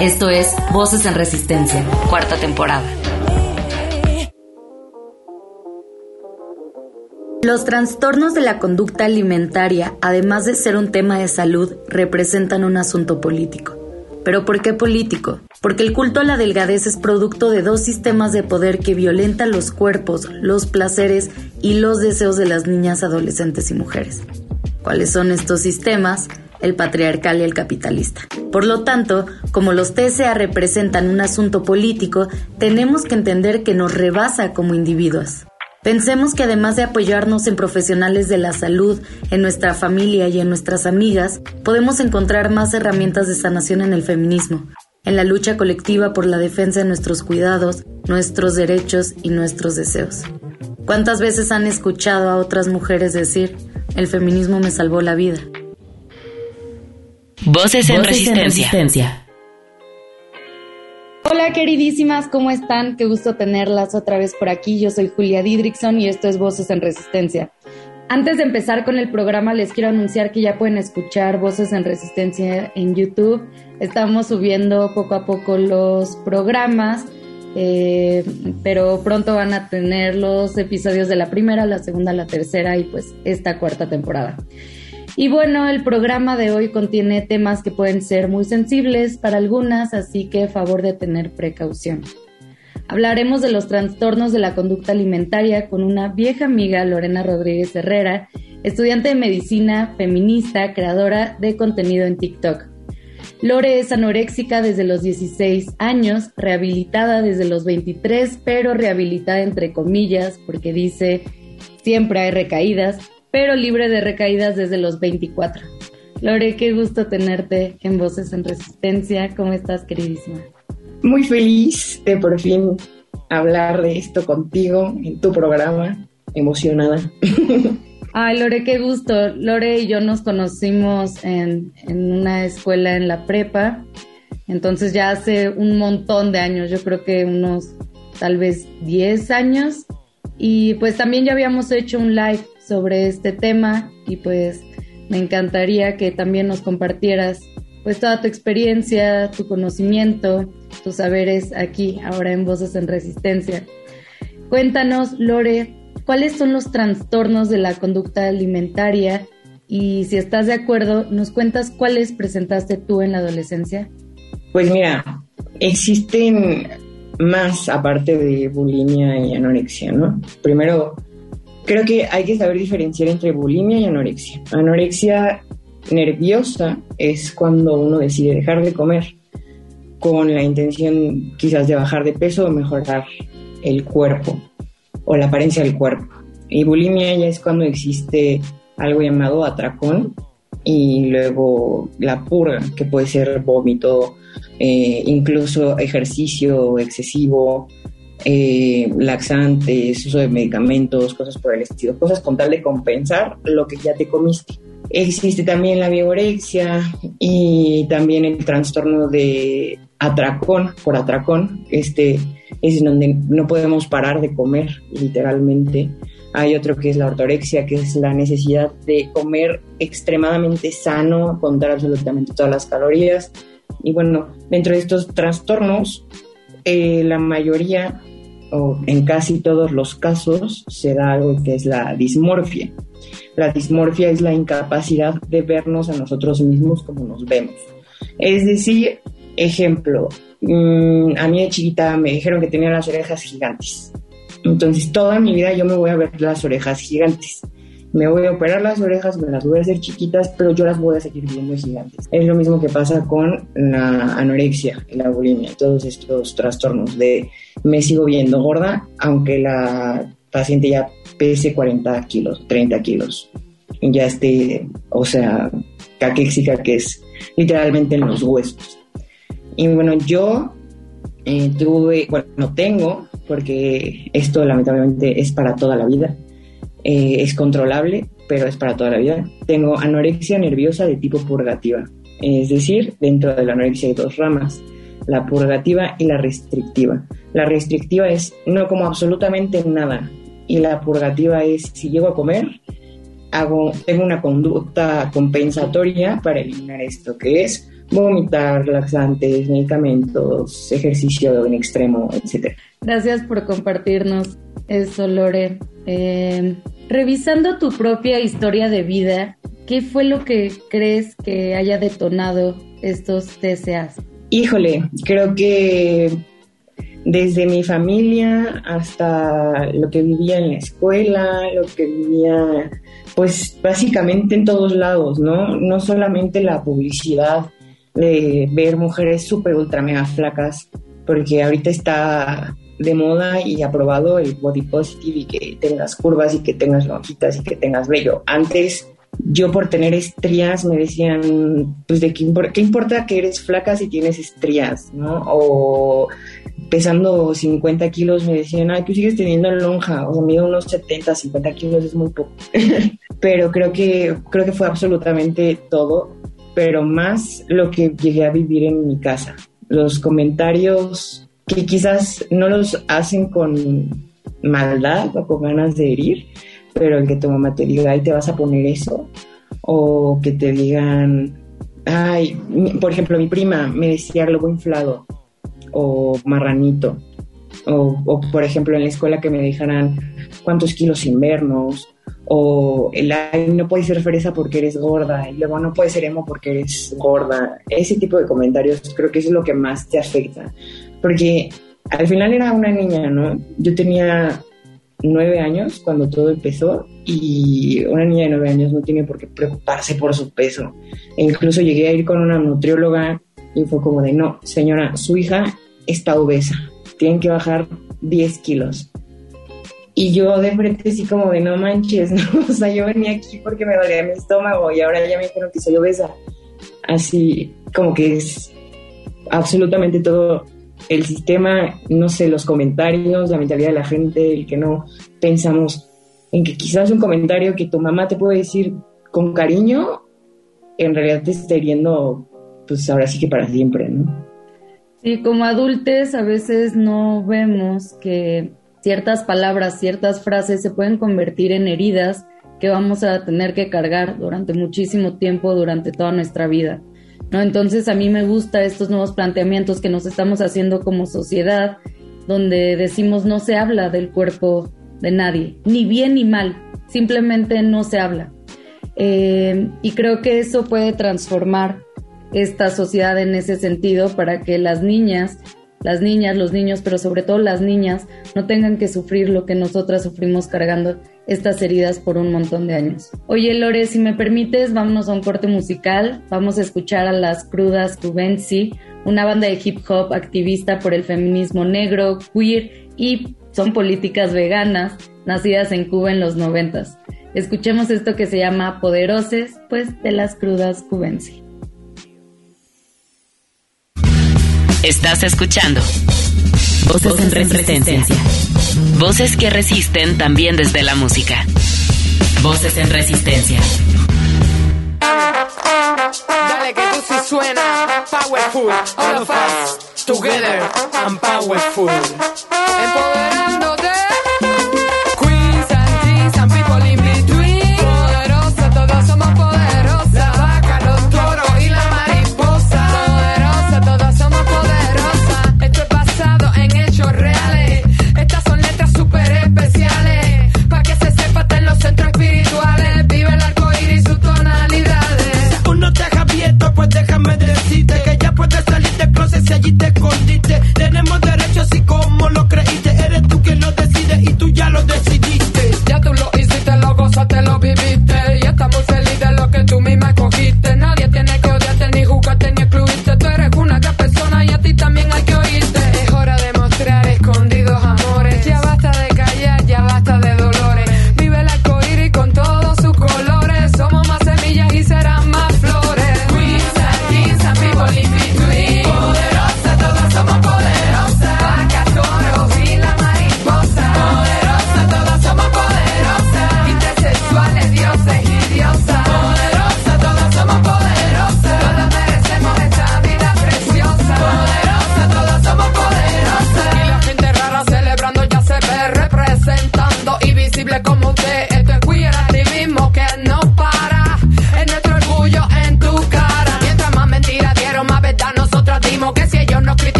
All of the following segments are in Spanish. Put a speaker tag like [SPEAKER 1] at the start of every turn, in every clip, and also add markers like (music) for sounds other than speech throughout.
[SPEAKER 1] Esto es Voces en Resistencia, cuarta temporada.
[SPEAKER 2] Los trastornos de la conducta alimentaria, además de ser un tema de salud, representan un asunto político. ¿Pero por qué político? Porque el culto a la delgadez es producto de dos sistemas de poder que violentan los cuerpos, los placeres y los deseos de las niñas, adolescentes y mujeres. ¿Cuáles son estos sistemas? El patriarcal y el capitalista. Por lo tanto, como los TSA representan un asunto político, tenemos que entender que nos rebasa como individuos. Pensemos que además de apoyarnos en profesionales de la salud, en nuestra familia y en nuestras amigas, podemos encontrar más herramientas de sanación en el feminismo, en la lucha colectiva por la defensa de nuestros cuidados, nuestros derechos y nuestros deseos. ¿Cuántas veces han escuchado a otras mujeres decir, el feminismo me salvó la vida?
[SPEAKER 3] Voces en, resistencia.
[SPEAKER 2] Hola queridísimas, ¿cómo están? Qué gusto tenerlas otra vez por aquí. Yo soy Julia Didrickson y esto es Voces en Resistencia. Antes de empezar con el programa, les quiero anunciar que ya pueden escuchar Voces en Resistencia en YouTube. Estamos subiendo poco a poco los programas, eh, pero pronto van a tener los episodios de la primera, la segunda, la tercera y pues esta cuarta temporada. Y bueno, el programa de hoy contiene temas que pueden ser muy sensibles para algunas, así que favor de tener precaución. Hablaremos de los trastornos de la conducta alimentaria con una vieja amiga, Lorena Rodríguez Herrera, estudiante de medicina, feminista, creadora de contenido en TikTok. Lore es anoréxica desde los 16 años, rehabilitada desde los 23, pero rehabilitada entre comillas porque dice siempre hay recaídas pero libre de recaídas desde los 24. Lore, qué gusto tenerte en Voces en Resistencia. ¿Cómo estás, queridísima?
[SPEAKER 4] Muy feliz de por fin hablar de esto contigo en tu programa. Emocionada. (laughs)
[SPEAKER 2] Ay, Lore, qué gusto. Lore y yo nos conocimos en, en una escuela en la prepa. Entonces ya hace un montón de años, yo creo que unos tal vez 10 años. Y pues también ya habíamos hecho un live sobre este tema y pues me encantaría que también nos compartieras pues toda tu experiencia, tu conocimiento, tus saberes aquí, ahora en Voces en Resistencia. Cuéntanos, Lore, ¿cuáles son los trastornos de la conducta alimentaria? Y si estás de acuerdo, ¿nos cuentas cuáles presentaste tú en la adolescencia?
[SPEAKER 4] Pues mira, existen más aparte de bulimia y anorexia, ¿no? Primero, Creo que hay que saber diferenciar entre bulimia y anorexia. Anorexia nerviosa es cuando uno decide dejar de comer con la intención quizás de bajar de peso o mejorar el cuerpo o la apariencia del cuerpo. Y bulimia ya es cuando existe algo llamado atracón y luego la purga, que puede ser vómito, eh, incluso ejercicio excesivo, eh, laxantes, uso de medicamentos, cosas por el estilo, cosas con tal de compensar lo que ya te comiste. Existe también la vigorexia y también el trastorno de atracón, por atracón, este es donde no podemos parar de comer, literalmente. Hay otro que es la ortorexia, que es la necesidad de comer extremadamente sano, contar absolutamente todas las calorías. Y bueno, dentro de estos trastornos, eh, la mayoría o en casi todos los casos se da algo que es la dismorfia. La dismorfia es la incapacidad de vernos a nosotros mismos como nos vemos. Es decir, ejemplo, mm, a mí de chiquita me dijeron que tenía las orejas gigantes. Entonces toda mi vida yo me voy a ver las orejas gigantes me voy a operar las orejas, me las voy a hacer chiquitas, pero yo las voy a seguir viendo gigantes. Es lo mismo que pasa con la anorexia la bulimia, todos estos trastornos de me sigo viendo gorda, aunque la paciente ya pese 40 kilos, 30 kilos, ya esté, o sea, caquéxica que es literalmente en los huesos. Y bueno, yo eh, tuve, bueno, no tengo, porque esto lamentablemente es para toda la vida, eh, es controlable, pero es para toda la vida. Tengo anorexia nerviosa de tipo purgativa, es decir, dentro de la anorexia hay dos ramas, la purgativa y la restrictiva. La restrictiva es no como absolutamente nada y la purgativa es si llego a comer, hago, tengo una conducta compensatoria para eliminar esto, que es vomitar, laxantes, medicamentos, ejercicio en extremo, etc.
[SPEAKER 2] Gracias por compartirnos eso, Lore. Eh, revisando tu propia historia de vida, ¿qué fue lo que crees que haya detonado estos TCAs?
[SPEAKER 4] Híjole, creo que desde mi familia hasta lo que vivía en la escuela, lo que vivía, pues básicamente en todos lados, ¿no? No solamente la publicidad de ver mujeres súper ultra mega flacas, porque ahorita está de moda y aprobado el body positive y que tengas curvas y que tengas lonjitas y que tengas vello. Antes yo por tener estrías me decían, pues de qué, importa que eres flaca si tienes estrías, ¿no? O pesando 50 kilos me decían, ay, tú sigues teniendo lonja, o sea, mido unos 70, 50 kilos es muy poco. (laughs) pero creo que, creo que fue absolutamente todo, pero más lo que llegué a vivir en mi casa. Los comentarios que quizás no los hacen con maldad o con ganas de herir, pero el que tu mamá te diga, ay, te vas a poner eso, o que te digan, ay, por ejemplo, mi prima me decía globo inflado, o marranito, o, por ejemplo en la escuela que me dijeran cuántos kilos invernos, o el ay, no puedes ser fresa porque eres gorda, y luego no puedes ser emo porque eres gorda. Ese tipo de comentarios creo que es lo que más te afecta, porque al final era una niña, ¿no? Yo tenía nueve años cuando todo empezó y una niña de nueve años no tiene por qué preocuparse por su peso. E incluso llegué a ir con una nutrióloga y fue como de, no, señora, su hija está obesa, tienen que bajar 10 kilos. Y yo de frente así como de, no manches, (laughs) ¿no? o sea, yo venía aquí porque me dolía mi estómago y ahora ya me dijeron que soy obesa. Así como que es absolutamente todo el sistema, no sé, los comentarios, la mentalidad de la gente, el que no pensamos en que quizás un comentario que tu mamá te puede decir con cariño, en realidad te está hiriendo, pues ahora sí que para siempre, ¿no?
[SPEAKER 2] Sí, como adultos a veces no vemos que ciertas palabras, ciertas frases se pueden convertir en heridas que vamos a tener que cargar durante muchísimo tiempo, durante toda nuestra vida. ¿no? Entonces a mí me gusta estos nuevos planteamientos que nos estamos haciendo como sociedad, donde decimos no se habla del cuerpo de nadie, ni bien ni mal, simplemente no se habla. Eh, y creo que eso puede transformar esta sociedad en ese sentido para que las niñas, las niñas, los niños, pero sobre todo las niñas, no tengan que sufrir lo que nosotras sufrimos cargando estas heridas por un montón de años. Oye, Lore, si me permites, vámonos a un corte musical. Vamos a escuchar a las Crudas Cubensi, una banda de hip hop activista por el feminismo negro, queer y son políticas veganas, nacidas en Cuba en los noventas. Escuchemos esto que se llama Poderoses, pues de las Crudas Cubensi.
[SPEAKER 3] Estás escuchando Voces, en resistencia. Voces que resisten también desde la música. Voces en resistencia.
[SPEAKER 5] Dale que tú sí suena powerful. All of us together and powerful. Empoderándote.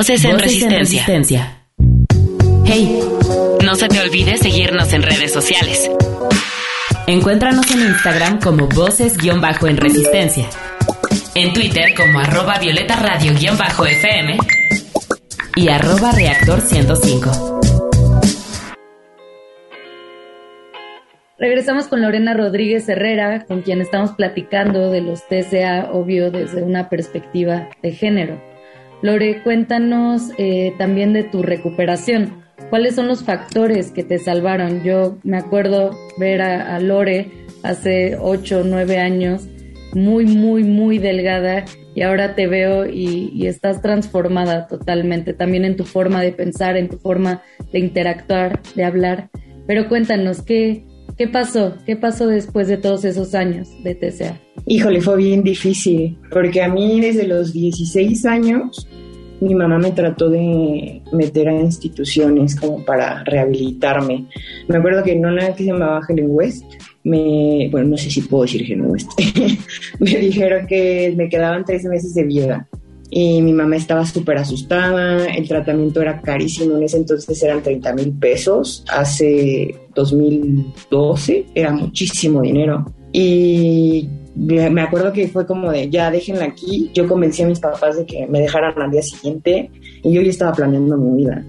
[SPEAKER 3] Voces en
[SPEAKER 1] Voces en
[SPEAKER 3] resistencia. Hey, no se te olvide seguirnos en redes sociales. Encuéntranos en Instagram como voces-en resistencia. En Twitter como arroba violeta radio-fm y arroba reactor 105.
[SPEAKER 2] Regresamos con Lorena Rodríguez Herrera, con quien estamos platicando de los TCA, obvio, desde una perspectiva de género. Lore, cuéntanos eh, también de tu recuperación. ¿Cuáles son los factores que te salvaron? Yo me acuerdo ver a, Lore hace 8 o 9 años, muy, muy, muy delgada, y ahora te veo y, y estás transformada totalmente, también en tu forma de pensar, en tu forma de interactuar, de hablar. Pero cuéntanos, ¿qué, ¿Qué pasó? ¿Qué pasó después de todos esos años de TCA?
[SPEAKER 4] Híjole, fue bien difícil, porque a mí desde los 16 años mi mamá me trató de meter a instituciones como para rehabilitarme. Me acuerdo que en una que se llamaba Helen West, me, bueno, no sé si puedo decir Helen West, (laughs) me dijeron que me quedaban tres meses de vida. Y mi mamá estaba súper asustada, el tratamiento era carísimo, en ese entonces eran 30 mil pesos, hace 2012 era muchísimo dinero. Y me acuerdo que fue como de, ya déjenla aquí, yo convencí a mis papás de que me dejaran al día siguiente y yo ya estaba planeando mi vida.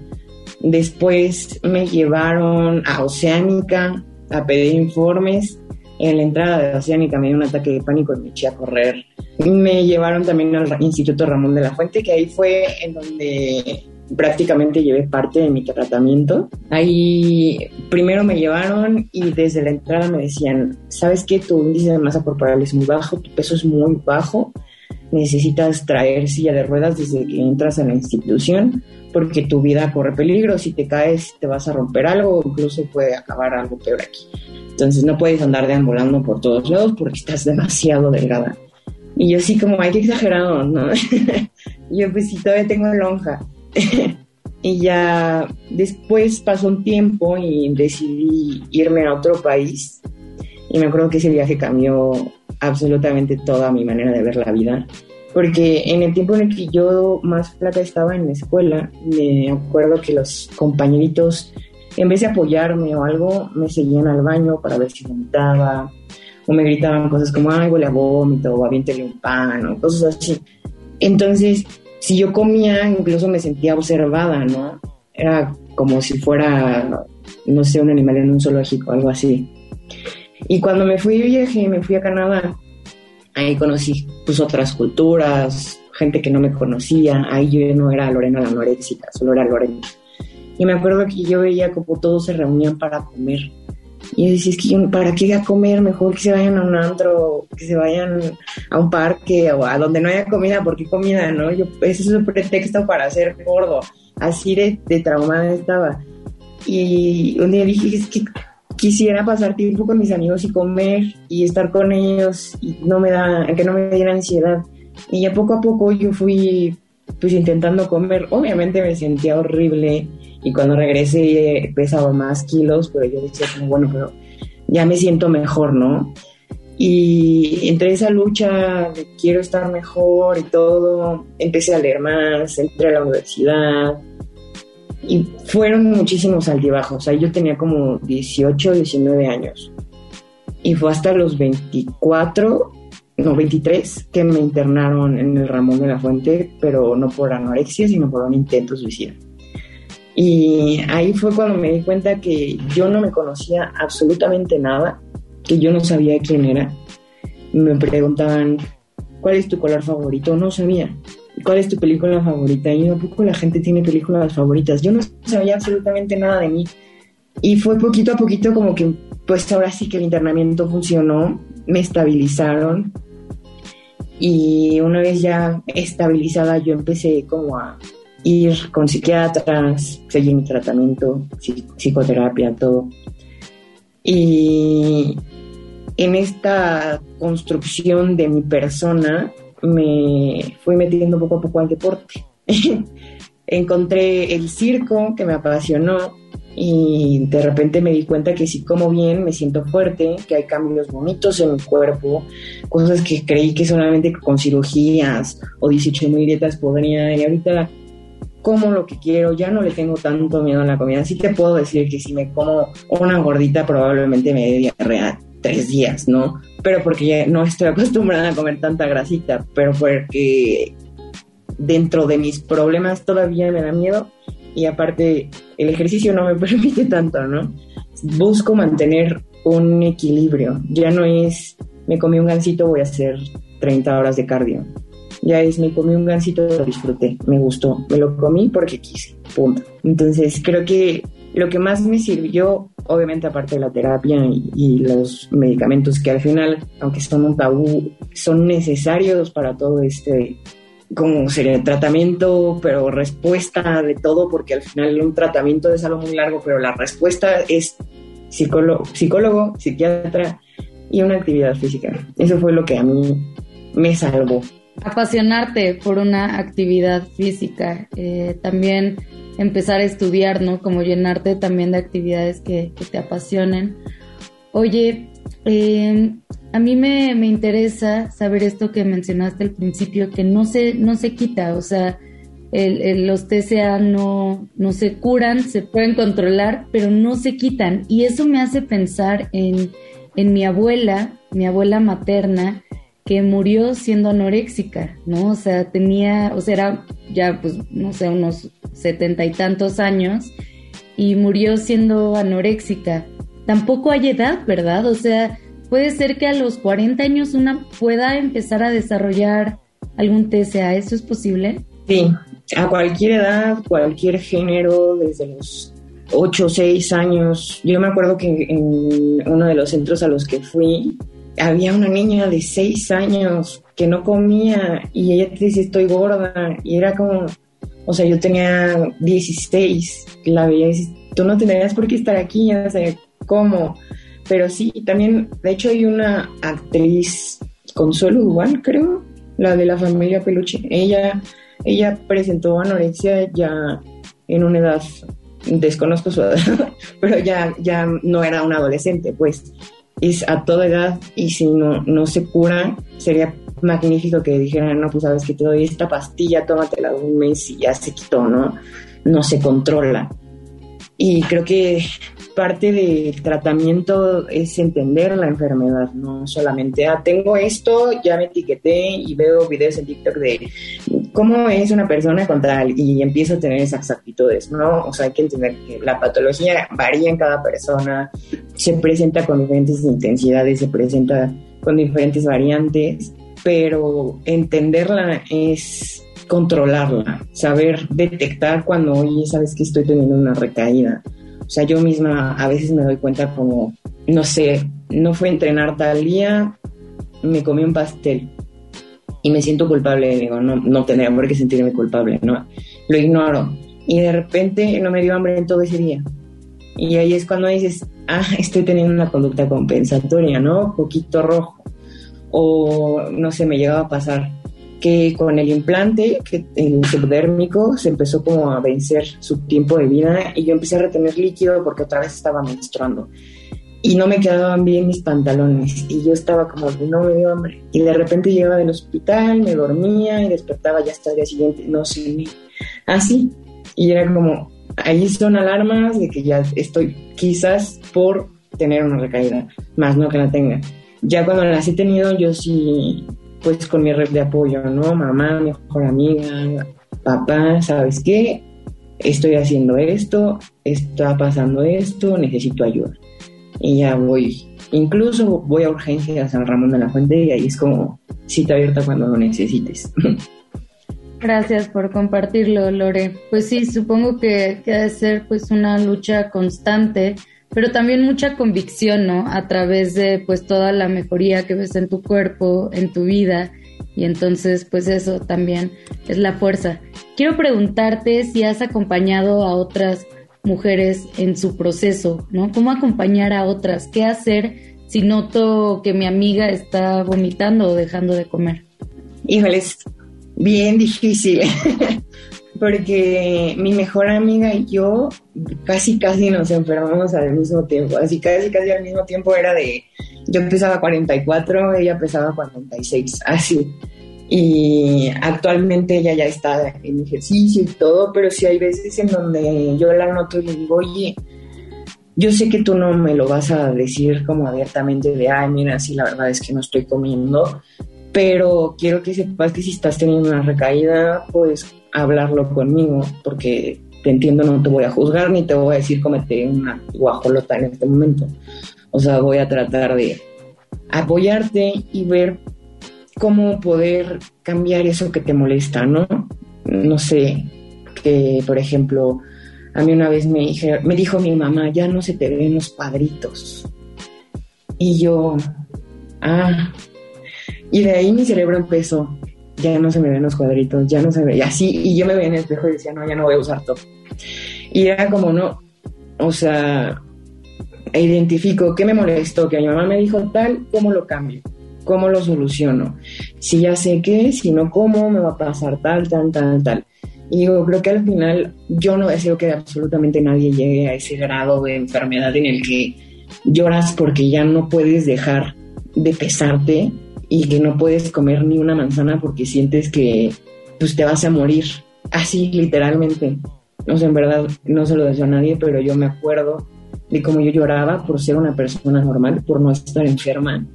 [SPEAKER 4] Después me llevaron a Oceánica a pedir informes. En la entrada de Oceánica me dio un ataque de pánico y me eché a correr. Me llevaron también al Instituto Ramón de la Fuente, que ahí fue en donde prácticamente llevé parte de mi tratamiento. Ahí primero me llevaron y desde la entrada me decían, ¿sabes qué? Tu índice de masa corporal es muy bajo, tu peso es muy bajo, necesitas traer silla de ruedas desde que entras a la institución porque tu vida corre peligro, si te caes te vas a romper algo, incluso puede acabar algo peor aquí. Entonces no puedes andar deambulando por todos lados porque estás demasiado delgada. Y yo sí como, ay, qué exagerado, ¿no? (laughs) yo pues sí, todavía tengo lonja. (laughs) y ya después pasó un tiempo y decidí irme a otro país. Y me acuerdo que ese viaje cambió absolutamente toda mi manera de ver la vida. Porque en el tiempo en el que yo más flaca estaba en la escuela, me acuerdo que los compañeritos, en vez de apoyarme o algo, me seguían al baño para ver si vomitaba. O me gritaban cosas como, ay, huele a vómito, o aviéntele un pan, o cosas así. Entonces, si yo comía, incluso me sentía observada, ¿no? Era como si fuera, no sé, un animal en un zoológico, algo así. Y cuando me fui de viaje, me fui a Canadá, ahí conocí pues otras culturas, gente que no me conocía, ahí yo no era Lorena la anoréxica, solo era Lorena. Y me acuerdo que yo veía como todos se reunían para comer. Y yo decía, es que ¿para qué ir a comer? Mejor que se vayan a un antro, que se vayan a un parque o a donde no haya comida, ¿por qué comida? ¿no? Yo, ese es un pretexto para ser gordo. así de, de traumada estaba. Y un día dije, es que quisiera pasar tiempo con mis amigos y comer y estar con ellos y no me da, que no me diera ansiedad. Y ya poco a poco yo fui pues intentando comer. Obviamente me sentía horrible y cuando regresé pesaba más kilos, pero yo decía como, bueno, pero ya me siento mejor, ¿no? Y entre esa lucha de quiero estar mejor y todo, empecé a leer más, entré a la universidad, y fueron muchísimos altibajos. O sea, yo tenía como 18, 19 años. Y fue hasta los 24, no, 23, que me internaron en el Ramón de la Fuente, pero no por anorexia, sino por un intento suicida. Y ahí fue cuando me di cuenta que yo no me conocía absolutamente nada, que yo no sabía quién era. Me preguntaban, ¿cuál es tu color favorito? No sabía. ¿cuál es tu película favorita? Y un poco la gente tiene películas favoritas. Yo no sabía absolutamente nada de mí. Y fue poquito a poquito como que, pues ahora sí que el internamiento funcionó, me estabilizaron. Y una vez ya estabilizada, yo empecé como a ir con psiquiatras, seguir mi tratamiento, psicoterapia, todo. Y en esta construcción de mi persona, me fui metiendo poco a poco al deporte. (laughs) Encontré el circo que me apasionó y de repente me di cuenta que si como bien me siento fuerte, que hay cambios bonitos en mi cuerpo, cosas que creí que solamente con cirugías o 18 mil dietas podría y ahorita como lo que quiero, ya no le tengo tanto miedo a la comida. Sí te puedo decir que si me como una gordita probablemente me dé diarrea tres días, ¿no? Pero porque ya no estoy (laughs) acostumbrada a comer tanta grasita, pero porque dentro de mis problemas todavía me da miedo y aparte el ejercicio no me (laughs) permite tanto, ¿no? Busco mantener un equilibrio. Ya no es me comí un gansito, voy a hacer 30 horas de cardio. Ya es me comí un gansito, lo disfruté, me gustó, me lo comí porque quise, punto. Entonces creo que lo que más me sirvió, obviamente aparte de la terapia y, los medicamentos que al final, aunque son un tabú, son necesarios para todo este, como sería tratamiento, pero respuesta de todo, porque al final un tratamiento es algo muy largo, pero la respuesta es psicólogo, psicólogo psiquiatra y una actividad física. Eso fue lo que a mí me salvó.
[SPEAKER 2] Apasionarte por una actividad física. Eh, también empezar a estudiar, ¿no? Como llenarte también de actividades que, te apasionen. Oye, em, a mí me, interesa saber esto que mencionaste al principio, que no se, no se quita, o sea, los TCA no, no se curan, se pueden controlar, pero no se quitan. Y eso me hace pensar en, en mi abuela, mi abuela materna, que murió siendo anoréxica, ¿no? O sea, tenía, o sea, era ya, pues, no sé, unos setenta y tantos años y murió siendo anoréxica. Tampoco hay edad, ¿verdad? O sea, puede ser que a los 40 años una pueda empezar a desarrollar algún TCA, ¿eso es posible?
[SPEAKER 4] Sí, a cualquier edad, cualquier género, desde los 8 o 6 años. Yo me acuerdo que en uno de los centros a los que fui, había una niña de seis años que no comía y ella te dice estoy gorda y era como, o sea, yo tenía 16, la veía y tú no tendrías por qué estar aquí, o sea, ¿cómo? Pero sí, también, de hecho hay una actriz, Consuelo Duval, creo, la de la familia Peluche, ella, ella presentó anorexia ya en una edad, desconozco su edad, (laughs) pero ya, ya no era una adolescente, pues, es a toda edad y si no, no se cura, sería magnífico que dijeran, no, pues sabes que te doy esta pastilla, tómatela un mes y ya se quitó, ¿no? No se controla. Y creo que parte del tratamiento es entender la enfermedad, no solamente, ah, tengo esto, ya me etiqueté y veo videos en TikTok de cómo es una persona con tal y empiezo a tener esas actitudes, ¿no? O sea, hay que entender que la patología varía en cada persona, se presenta con diferentes intensidades, se presenta con diferentes variantes, pero entenderla es controlarla, saber detectar cuando, oye, sabes que estoy teniendo una recaída o sea, yo misma a veces me doy cuenta como, no sé, no fue entrenar tal día, me comí un pastel y me siento culpable, digo, no, no tendría por qué sentirme culpable, ¿no? Lo ignoro. y de repente no me dio hambre en todo ese día. Y ahí es cuando dices, ah, (laughs) estoy teniendo una conducta compensatoria, ¿no? Poquito rojo. O no sé, me llegaba a pasar que con el implante, que el subdérmico, se empezó como a vencer su tiempo de vida y yo empecé a retener líquido porque otra vez estaba menstruando. Y no me quedaban bien mis pantalones y yo estaba como, no me dio hambre. Y de repente llegaba del hospital, me dormía y despertaba ya hasta el día siguiente, no sé, así. Y era como, ahí son alarmas de que ya estoy quizás por tener una recaída, más no que la tenga. Ya cuando las he tenido, yo sí pues con mi red de apoyo, ¿no? Mamá, mejor amiga, papá, ¿sabes qué? Estoy haciendo esto, está pasando esto, necesito ayuda. Y ya voy, incluso voy a urgencias San Ramón de la Fuente y ahí es como cita abierta cuando lo necesites. (laughs)
[SPEAKER 2] Gracias por compartirlo, Lore. Pues sí, supongo que, que debe ser pues una lucha constante pero también mucha convicción, ¿no? A través de pues toda la mejoría que ves en tu cuerpo, en tu vida, y entonces pues eso también es la fuerza. Quiero preguntarte si has acompañado a otras mujeres en su proceso, ¿no? ¿Cómo acompañar a otras? ¿Qué hacer si noto que mi amiga está vomitando o dejando de comer?
[SPEAKER 4] Híjoles, bien difícil. (laughs) porque mi mejor amiga y yo casi casi nos enfermamos al mismo tiempo, así casi casi al mismo tiempo era de, yo pesaba 44, ella pesaba 46, así. Y actualmente ella ya está en ejercicio y todo, pero sí hay veces en donde yo la noto y le digo, oye, yo sé que tú no me lo vas a decir como abiertamente de, ay, mira, sí, la verdad es que no estoy comiendo, pero quiero que sepas que si estás teniendo una recaída, pues hablarlo conmigo, porque te entiendo, no te voy a juzgar ni te voy a decir comete una guajolota en este momento. O sea, voy a tratar de apoyarte y ver cómo poder cambiar eso que te molesta, ¿no? No sé, que por ejemplo, a mí una vez me, dije, me dijo mi mamá, ya no se te ven los padritos. Y yo, ah, y de ahí mi cerebro empezó, ya no se me ven los cuadritos, ya no se ve, y así, y yo me veía en el espejo y decía, no, ya no voy a usar top. Y era como, no, o sea, identifico qué me molestó, que mi mamá me dijo tal, ¿cómo lo cambio? ¿Cómo lo soluciono? Si ya sé qué, si no, ¿cómo me va a pasar tal, tal, tal, tal? Y yo creo que al final yo no deseo que absolutamente nadie llegue a ese grado de enfermedad en el que lloras porque ya no puedes dejar de pesarte y que no puedes comer ni una manzana porque sientes que pues te vas a morir, así literalmente. No sé, en verdad no se lo deseo a nadie, pero yo me acuerdo de cómo yo lloraba por ser una persona normal, por no estar enferma.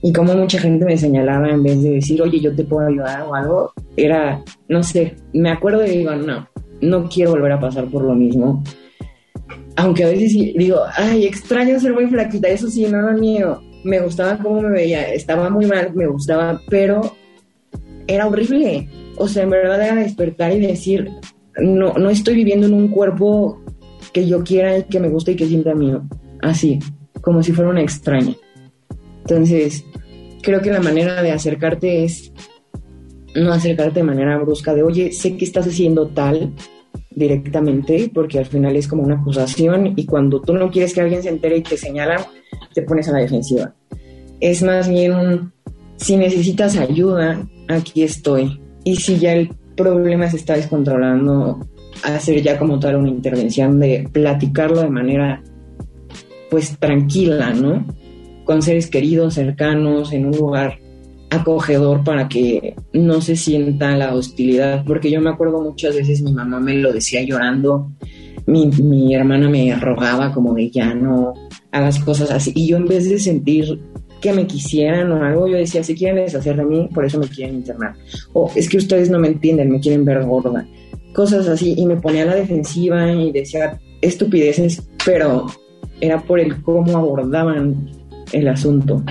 [SPEAKER 4] Y como mucha gente me señalaba en vez de decir, oye, yo te puedo ayudar o algo, era, no sé, me acuerdo y digo, no, no quiero volver a pasar por lo mismo. Aunque a veces digo, ay, extraño ser muy flaquita, eso sí, no lo niego me gustaba cómo me veía, estaba muy mal, me gustaba, pero era horrible. O sea, en verdad era despertar y decir, no, no estoy viviendo en un cuerpo que yo quiera y que me guste y que sienta mío. Así, como si fuera una extraña. Entonces, creo que la manera de acercarte es no acercarte de manera brusca de, oye, sé que estás haciendo tal directamente, porque al final es como una acusación y cuando tú no quieres que alguien se entere y te señala, te pones a la defensiva. Es más bien si necesitas ayuda, aquí estoy. Y si ya el problema se está descontrolando, hacer ya como tal una intervención de platicarlo de manera pues tranquila, ¿no? Con seres queridos, cercanos, en un lugar acogedor para que no se sienta la hostilidad, porque yo me acuerdo muchas veces mi mamá me lo decía llorando, mi, mi hermana me rogaba como de ya no hagas cosas así. Y yo en vez de sentir que me quisieran o algo, yo decía, si quieren deshacer de mí, por eso me quieren internar. O es que ustedes no me entienden, me quieren ver gorda. Cosas así. Y me ponía a la defensiva y decía estupideces, pero era por el cómo abordaban el asunto.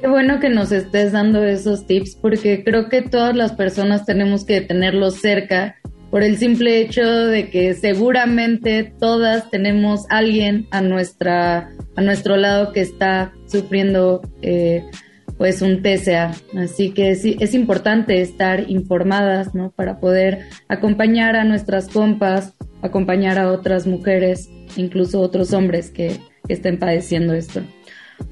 [SPEAKER 2] Qué bueno que nos estés dando esos tips porque creo que todas las personas tenemos que tenerlos cerca por el simple hecho de que seguramente todas tenemos alguien a nuestra a nuestro lado que está sufriendo eh, pues un TCA. Así que sí, es importante estar informadas, ¿no? Para poder acompañar a nuestras compas, acompañar a otras mujeres, incluso otros hombres que, que estén padeciendo esto.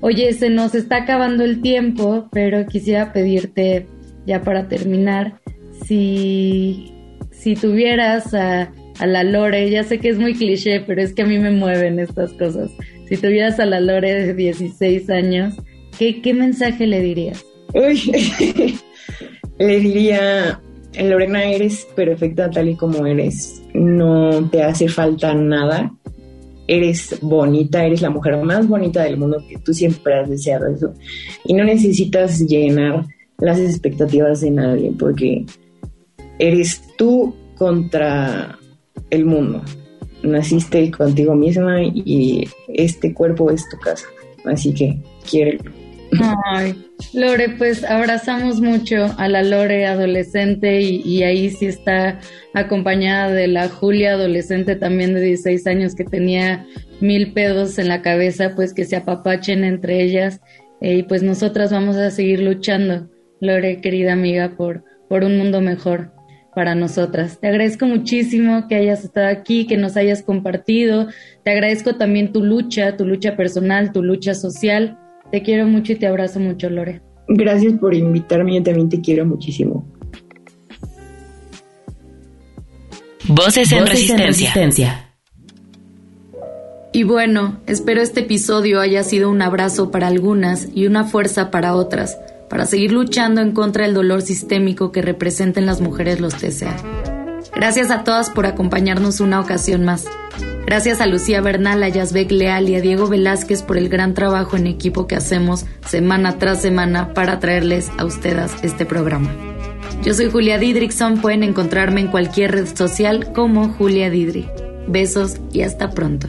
[SPEAKER 2] Oye, se nos está acabando el tiempo, pero quisiera pedirte, ya para terminar, si, si tuvieras a, a la Lore, ya sé que es muy cliché, pero es que a mí me mueven estas cosas. Si tuvieras a la Lore de 16 años, ¿qué, qué mensaje le dirías?
[SPEAKER 4] Uy, (laughs) le diría, Lorena, eres perfecta tal y como eres. No te hace falta nada eres bonita, eres la mujer más bonita del mundo, que tú siempre has deseado eso. Y no necesitas llenar las expectativas de nadie, porque eres tú contra el mundo. Naciste contigo misma y este cuerpo es tu casa. Así que quiere.
[SPEAKER 2] Ay, Lore, pues abrazamos mucho a la Lore adolescente y, ahí sí está acompañada de la Julia adolescente también de 16 años que tenía mil pedos en la cabeza, pues que se apapachen entre ellas eh, y pues nosotras vamos a seguir luchando, Lore, querida amiga, por, por un mundo mejor para nosotras. Te agradezco muchísimo que hayas estado aquí, que nos hayas compartido. Te agradezco también tu lucha, tu lucha personal, tu lucha social te quiero mucho y te abrazo mucho, Lore.
[SPEAKER 4] Gracias por invitarme, yo también te quiero muchísimo.
[SPEAKER 3] Voces en, resistencia.
[SPEAKER 2] Y bueno, espero este episodio haya sido un abrazo para algunas y una fuerza para otras, para seguir luchando en contra del dolor sistémico que representan las mujeres los TCA. Gracias a todas por acompañarnos una ocasión más. Gracias a Lucía Bernal, a Yazbek Leal y a Diego Velázquez por el gran trabajo en equipo que hacemos semana tras semana para traerles a ustedes este programa. Yo soy Julia Didrickson, pueden encontrarme en cualquier red social como Julia Didri. Besos y hasta pronto.